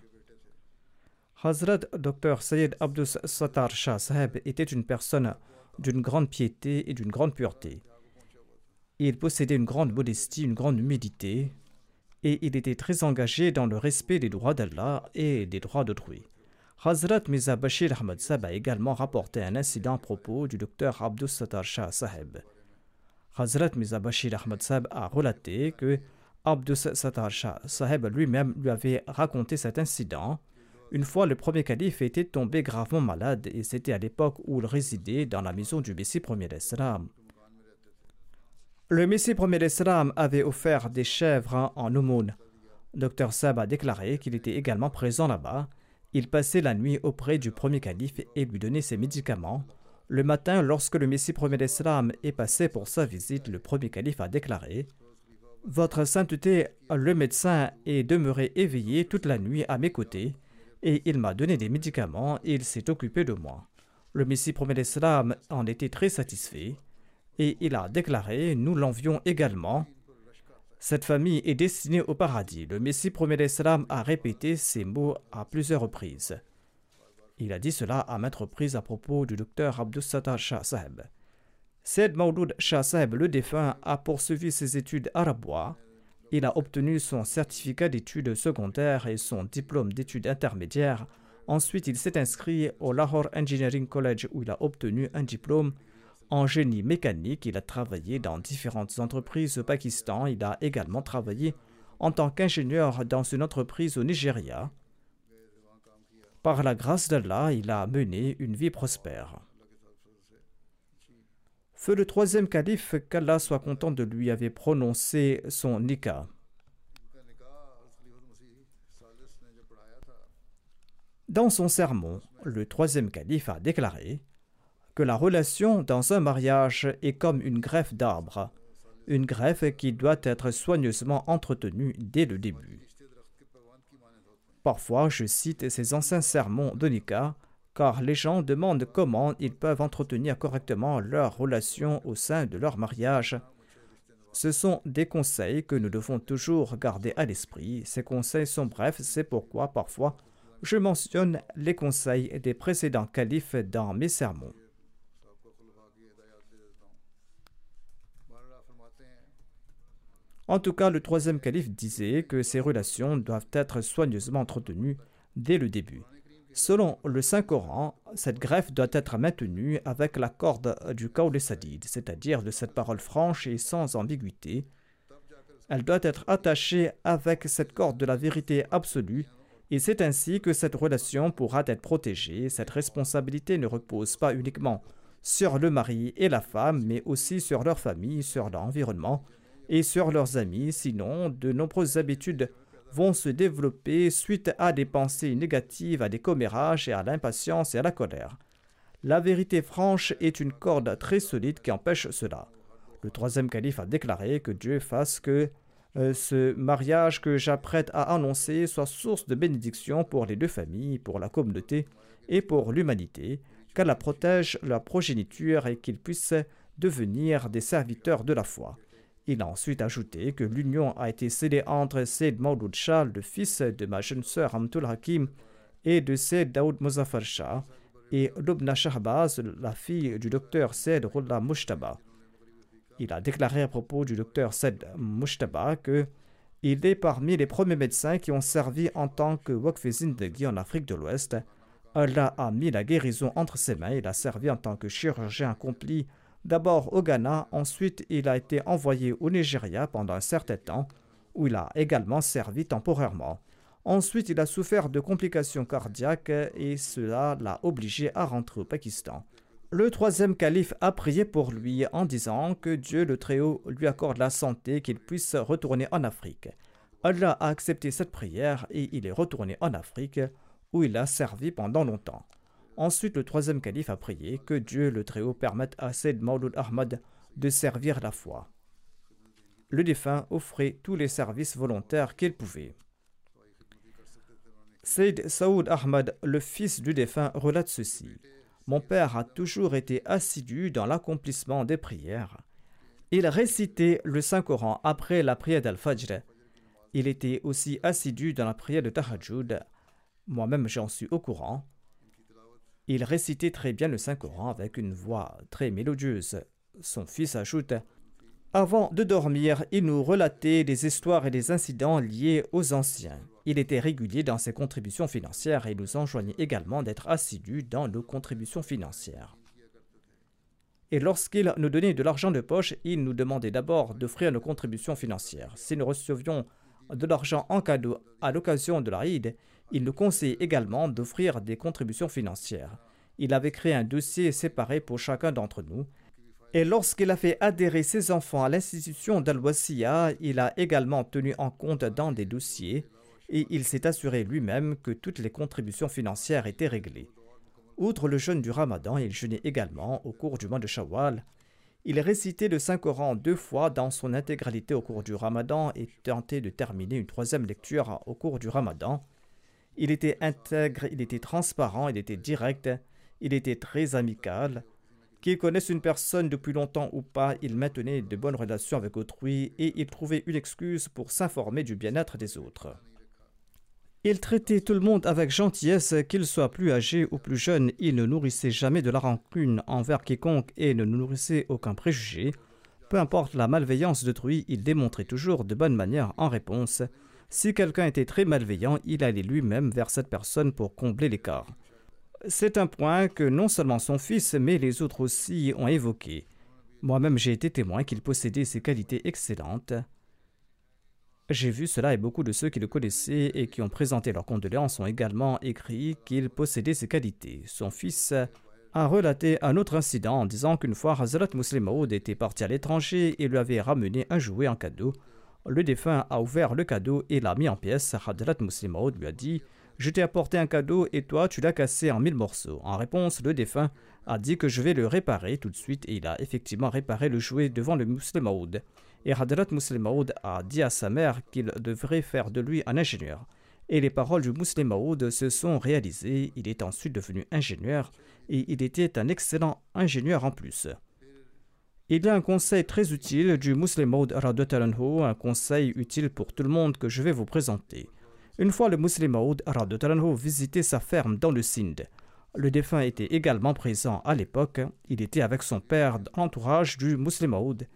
Hazrat Dr Sayyid Abdus Sattar Shah Sahib était une personne d'une grande piété et d'une grande pureté. Il possédait une grande modestie, une grande humilité, et il était très engagé dans le respect des droits d'Allah et des droits d'autrui. Hazrat Mirza Bashir Ahmad Sab a également rapporté un incident à propos du docteur Abdus Sattar Shah Saheb. Hazrat Mirza Bashir Ahmad Sab a relaté que Abdus Sattar Shah Saheb lui-même lui avait raconté cet incident. Une fois, le premier calife était tombé gravement malade et c'était à l'époque où il résidait dans la maison du Messie premier d'Islam. Le Messie premier d'Islam avait offert des chèvres en aumône. Dr Sab a déclaré qu'il était également présent là-bas il passait la nuit auprès du premier calife et lui donnait ses médicaments. Le matin, lorsque le Messie premier d'Islam est passé pour sa visite, le premier calife a déclaré Votre sainteté, le médecin est demeuré éveillé toute la nuit à mes côtés, et il m'a donné des médicaments et il s'est occupé de moi. Le Messie premier d'Islam en était très satisfait, et il a déclaré Nous l'envions également cette famille est destinée au paradis. Le Messie premier d'Islam a répété ces mots à plusieurs reprises. Il a dit cela à maintes reprises à propos du docteur Abdus Sattar Shah Saheb. Said Maouloud Shah le défunt, a poursuivi ses études à Rabois. Il a obtenu son certificat d'études secondaires et son diplôme d'études intermédiaires. Ensuite, il s'est inscrit au Lahore Engineering College où il a obtenu un diplôme en génie mécanique, il a travaillé dans différentes entreprises au Pakistan. Il a également travaillé en tant qu'ingénieur dans une entreprise au Nigeria. Par la grâce d'Allah, il a mené une vie prospère. Feu le troisième calife, qu'Allah soit content de lui, avait prononcé son nikah. Dans son sermon, le troisième calife a déclaré que la relation dans un mariage est comme une greffe d'arbre, une greffe qui doit être soigneusement entretenue dès le début. Parfois, je cite ces anciens sermons de Nika, car les gens demandent comment ils peuvent entretenir correctement leur relation au sein de leur mariage. Ce sont des conseils que nous devons toujours garder à l'esprit. Ces conseils sont brefs, c'est pourquoi parfois je mentionne les conseils des précédents califes dans mes sermons. En tout cas, le troisième calife disait que ces relations doivent être soigneusement entretenues dès le début. Selon le Saint-Coran, cette greffe doit être maintenue avec la corde du Kaoul Sadid, c'est-à-dire de cette parole franche et sans ambiguïté. Elle doit être attachée avec cette corde de la vérité absolue, et c'est ainsi que cette relation pourra être protégée. Cette responsabilité ne repose pas uniquement sur le mari et la femme, mais aussi sur leur famille, sur l'environnement, et sur leurs amis, sinon de nombreuses habitudes vont se développer suite à des pensées négatives, à des commérages et à l'impatience et à la colère. La vérité franche est une corde très solide qui empêche cela. Le troisième calife a déclaré que Dieu fasse que euh, ce mariage que j'apprête à annoncer soit source de bénédiction pour les deux familles, pour la communauté et pour l'humanité, qu'elle protège la progéniture et qu'ils puissent devenir des serviteurs de la foi. Il a ensuite ajouté que l'union a été scellée entre Said Maudud Shah, le fils de ma jeune sœur Amtul Hakim, et de Said Daoud Muzaffar Shah, et Lubna Shahbaz, la fille du docteur Said Rullah Mushtaba. Il a déclaré à propos du docteur Said Mushtaba que il est parmi les premiers médecins qui ont servi en tant que Wakf Zindagi en Afrique de l'Ouest. Allah a mis la guérison entre ses mains. Il a servi en tant que chirurgien accompli D'abord au Ghana, ensuite il a été envoyé au Nigeria pendant un certain temps, où il a également servi temporairement. Ensuite, il a souffert de complications cardiaques et cela l'a obligé à rentrer au Pakistan. Le troisième calife a prié pour lui en disant que Dieu le Très-Haut lui accorde la santé qu'il puisse retourner en Afrique. Allah a accepté cette prière et il est retourné en Afrique où il a servi pendant longtemps. Ensuite, le troisième calife a prié que Dieu le Très-Haut permette à Sayyid Maulud Ahmad de servir la foi. Le défunt offrait tous les services volontaires qu'il pouvait. Sayyid Saoud Ahmad, le fils du défunt, relate ceci. Mon père a toujours été assidu dans l'accomplissement des prières. Il récitait le Saint-Coran après la prière d'Al-Fajr. Il était aussi assidu dans la prière de Tahajjud. Moi-même, j'en suis au courant. Il récitait très bien le Saint-Coran avec une voix très mélodieuse. Son fils ajoute Avant de dormir, il nous relatait des histoires et des incidents liés aux anciens. Il était régulier dans ses contributions financières et nous enjoignait également d'être assidus dans nos contributions financières. Et lorsqu'il nous donnait de l'argent de poche, il nous demandait d'abord d'offrir nos contributions financières. Si nous recevions de l'argent en cadeau à l'occasion de la Eid, il nous conseillait également d'offrir des contributions financières. Il avait créé un dossier séparé pour chacun d'entre nous. Et lorsqu'il a fait adhérer ses enfants à l'institution dal il a également tenu en compte dans des dossiers et il s'est assuré lui-même que toutes les contributions financières étaient réglées. Outre le jeûne du ramadan, il jeûnait également au cours du mois de Shawwal. Il récitait le Saint-Coran deux fois dans son intégralité au cours du ramadan et tentait de terminer une troisième lecture au cours du ramadan. Il était intègre, il était transparent, il était direct, il était très amical. Qu'il connaisse une personne depuis longtemps ou pas, il maintenait de bonnes relations avec autrui et il trouvait une excuse pour s'informer du bien-être des autres. Il traitait tout le monde avec gentillesse, qu'il soit plus âgé ou plus jeune. Il ne nourrissait jamais de la rancune envers quiconque et ne nourrissait aucun préjugé. Peu importe la malveillance d'autrui, il démontrait toujours de bonnes manières en réponse. Si quelqu'un était très malveillant, il allait lui-même vers cette personne pour combler l'écart. C'est un point que non seulement son fils, mais les autres aussi ont évoqué. Moi-même, j'ai été témoin qu'il possédait ces qualités excellentes. J'ai vu cela et beaucoup de ceux qui le connaissaient et qui ont présenté leurs condoléances ont également écrit qu'il possédait ces qualités. Son fils a relaté un autre incident en disant qu'une fois Hazrat Muslim Maud était parti à l'étranger et lui avait ramené un jouet en cadeau. Le défunt a ouvert le cadeau et l'a mis en pièces. Hadrat Muslim Maud lui a dit Je t'ai apporté un cadeau et toi tu l'as cassé en mille morceaux. En réponse, le défunt a dit que je vais le réparer tout de suite et il a effectivement réparé le jouet devant le Muslim Maud. Et Hadrat Muslim Maud a dit à sa mère qu'il devrait faire de lui un ingénieur. Et les paroles du Muslim Maud se sont réalisées. Il est ensuite devenu ingénieur et il était un excellent ingénieur en plus. Il y a un conseil très utile du Muslim Maud un conseil utile pour tout le monde que je vais vous présenter. Une fois le Muslim Maud visitait sa ferme dans le Sindh. Le défunt était également présent à l'époque. Il était avec son père dans l'entourage du Muslim Maud.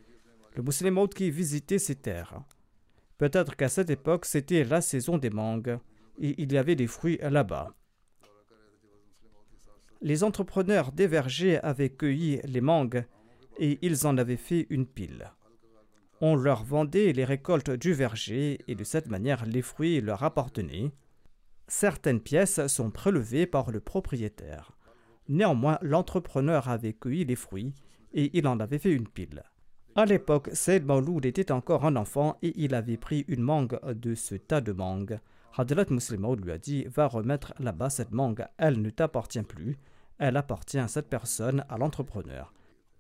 Le Muslim Maud qui visitait ses terres. Peut-être qu'à cette époque, c'était la saison des mangues et il y avait des fruits là-bas. Les entrepreneurs des vergers avaient cueilli les mangues et ils en avaient fait une pile. On leur vendait les récoltes du verger et de cette manière les fruits leur appartenaient. Certaines pièces sont prélevées par le propriétaire. Néanmoins, l'entrepreneur avait cueilli les fruits et il en avait fait une pile. À l'époque, Said Mauloud était encore un enfant et il avait pris une mangue de ce tas de mangues. Hadrat Muslim lui a dit Va remettre là-bas cette mangue, elle ne t'appartient plus, elle appartient à cette personne, à l'entrepreneur.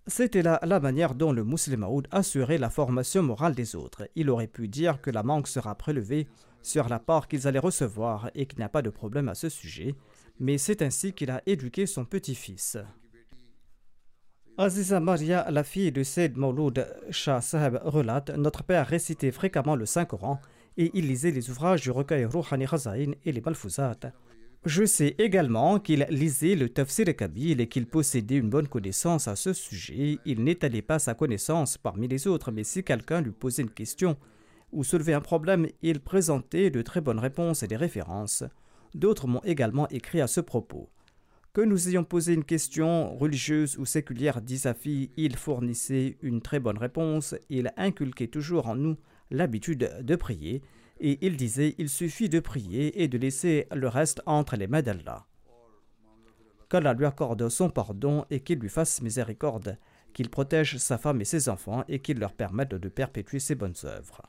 C'était là la manière dont le musulman assurait la formation morale des autres. Il aurait pu dire que la manque sera prélevée sur la part qu'ils allaient recevoir et qu'il n'y a pas de problème à ce sujet, mais c'est ainsi qu'il a éduqué son petit-fils. Aziza Maria, la fille de Said Mauloud Shah Saheb, relate Notre père récitait fréquemment le Saint-Coran et il lisait les ouvrages du recueil Rouhani Khazain et les Malfouzat. Je sais également qu'il lisait le Tafsir Kabil et qu'il possédait une bonne connaissance à ce sujet. Il n'étalait pas sa connaissance parmi les autres, mais si quelqu'un lui posait une question ou soulevait un problème, il présentait de très bonnes réponses et des références. D'autres m'ont également écrit à ce propos. Que nous ayons posé une question religieuse ou séculière, dit sa fille, il fournissait une très bonne réponse, il inculquait toujours en nous l'habitude de prier, et il disait Il suffit de prier et de laisser le reste entre les mains d'Allah. Qu'Allah lui accorde son pardon et qu'il lui fasse miséricorde, qu'il protège sa femme et ses enfants et qu'il leur permette de perpétuer ses bonnes œuvres.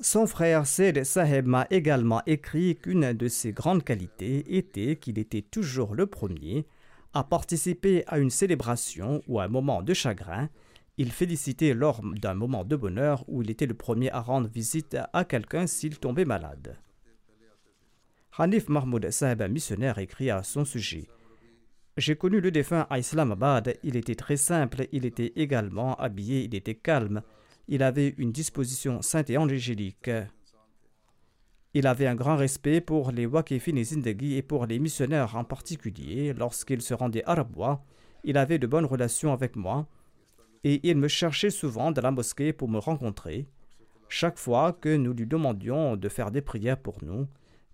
Son frère Said Saheb m'a également écrit qu'une de ses grandes qualités était qu'il était toujours le premier à participer à une célébration ou à un moment de chagrin il félicitait lors d'un moment de bonheur où il était le premier à rendre visite à quelqu'un s'il tombait malade. Hanif Mahmoud Sahib, un missionnaire, écrit à son sujet J'ai connu le défunt à Islamabad. Il était très simple, il était également habillé, il était calme. Il avait une disposition sainte et angélique. Il avait un grand respect pour les Wakifin et Zindagi et pour les missionnaires en particulier. Lorsqu'il se rendait à Rabwa, il avait de bonnes relations avec moi. et il me cherchait souvent dans la mosquée pour me rencontrer. Chaque fois que nous lui demandions de faire des prières pour nous,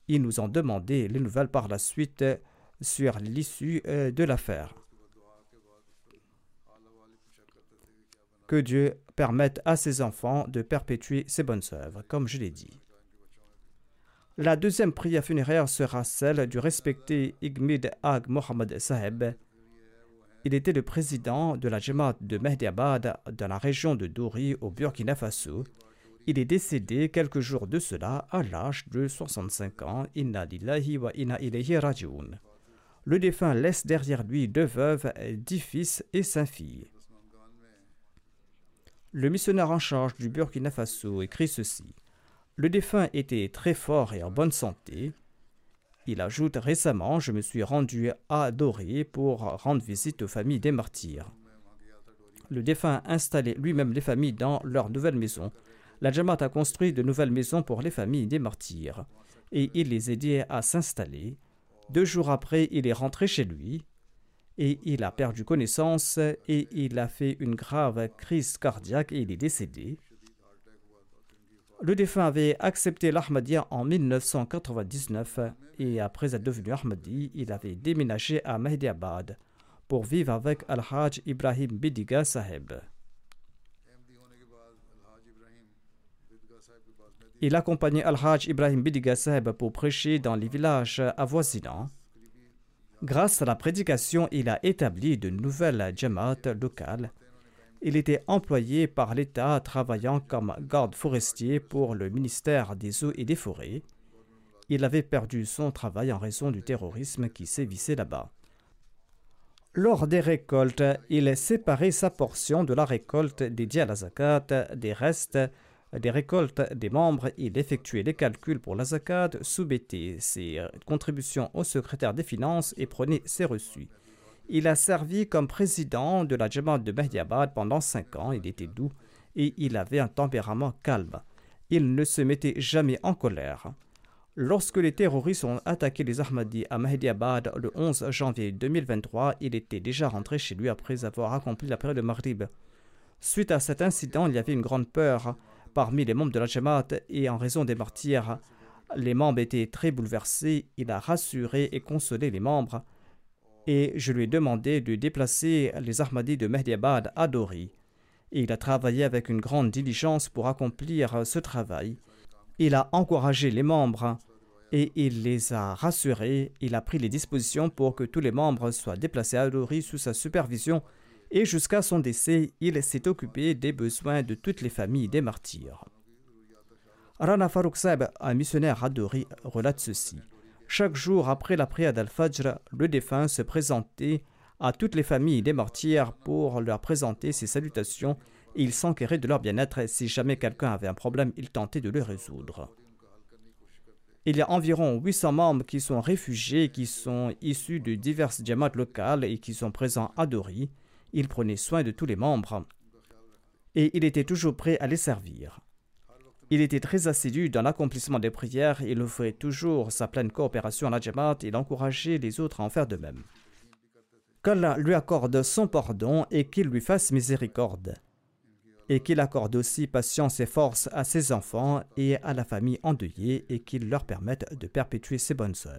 il nous en demandait les nouvelles par la suite sur l'issue euh, de l'affaire. Que Dieu permette à ses enfants de perpétuer ses bonnes œuvres, comme je l'ai dit. La deuxième prière funéraire sera celle du respecté Igmid Ag Mohamed Saheb. Il était le président de la Jamaat de Mehdiabad dans la région de Douri au Burkina Faso. Il est décédé quelques jours de cela à l'âge de 65 ans. Inna lillahi wa inna ilayhi rajiun. Le défunt laisse derrière lui deux veuves, dix fils et cinq filles. Le missionnaire en charge du Burkina Faso écrit ceci. Le défunt était très fort et en bonne santé. Il ajoute récemment, je me suis rendu à Doré pour rendre visite aux familles des martyrs. Le défunt a installé lui-même les familles dans leur nouvelle maison. La Jamaat a construit de nouvelles maisons pour les familles des martyrs et il les aidait à s'installer. Deux jours après, il est rentré chez lui et il a perdu connaissance et il a fait une grave crise cardiaque et il est décédé. Le défunt avait accepté l'Ahmadiyya en 1999 et après être devenu Ahmadi, il avait déménagé à Mahdiabad pour vivre avec Al-Hajj Ibrahim Bidiga Saheb. Il accompagnait Al-Hajj Ibrahim Bidiga Saheb pour prêcher dans les villages avoisinants. Grâce à la prédication, il a établi de nouvelles jamaat locales il était employé par l'État travaillant comme garde forestier pour le ministère des Eaux et des Forêts. Il avait perdu son travail en raison du terrorisme qui sévissait là-bas. Lors des récoltes, il séparait sa portion de la récolte dédiée à la zakat des restes des récoltes des membres. Il effectuait les calculs pour la zakat, soumettait ses contributions au secrétaire des finances et prenait ses reçus. Il a servi comme président de la Jamaat de Mahdiabad pendant cinq ans. Il était doux et il avait un tempérament calme. Il ne se mettait jamais en colère. Lorsque les terroristes ont attaqué les Ahmadis à Mahdiabad le 11 janvier 2023, il était déjà rentré chez lui après avoir accompli la période de Maghrib. Suite à cet incident, il y avait une grande peur parmi les membres de la Jamaat et en raison des martyrs, les membres étaient très bouleversés. Il a rassuré et consolé les membres et je lui ai demandé de déplacer les Ahmadis de Mehdiabad à Dori. Il a travaillé avec une grande diligence pour accomplir ce travail. Il a encouragé les membres et il les a rassurés. Il a pris les dispositions pour que tous les membres soient déplacés à Dori sous sa supervision et jusqu'à son décès, il s'est occupé des besoins de toutes les familles des martyrs. Rana Farouk Saeb, un missionnaire à Dori, relate ceci. Chaque jour après la prière d'Al-Fajr, le défunt se présentait à toutes les familles des martyrs pour leur présenter ses salutations et il s'enquérait de leur bien-être. Si jamais quelqu'un avait un problème, il tentait de le résoudre. Il y a environ 800 membres qui sont réfugiés, qui sont issus de diverses jamaats locales et qui sont présents à Dori. Il prenait soin de tous les membres et il était toujours prêt à les servir. Il était très assidu dans l'accomplissement des prières, il offrait toujours sa pleine coopération à la Jamaat et il encourageait les autres à en faire de même. Qu'Allah lui accorde son pardon et qu'il lui fasse miséricorde. Et qu'il accorde aussi patience et force à ses enfants et à la famille endeuillée et qu'il leur permette de perpétuer ses bonnes œuvres.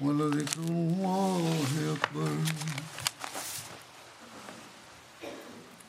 ولذكر الله أكبر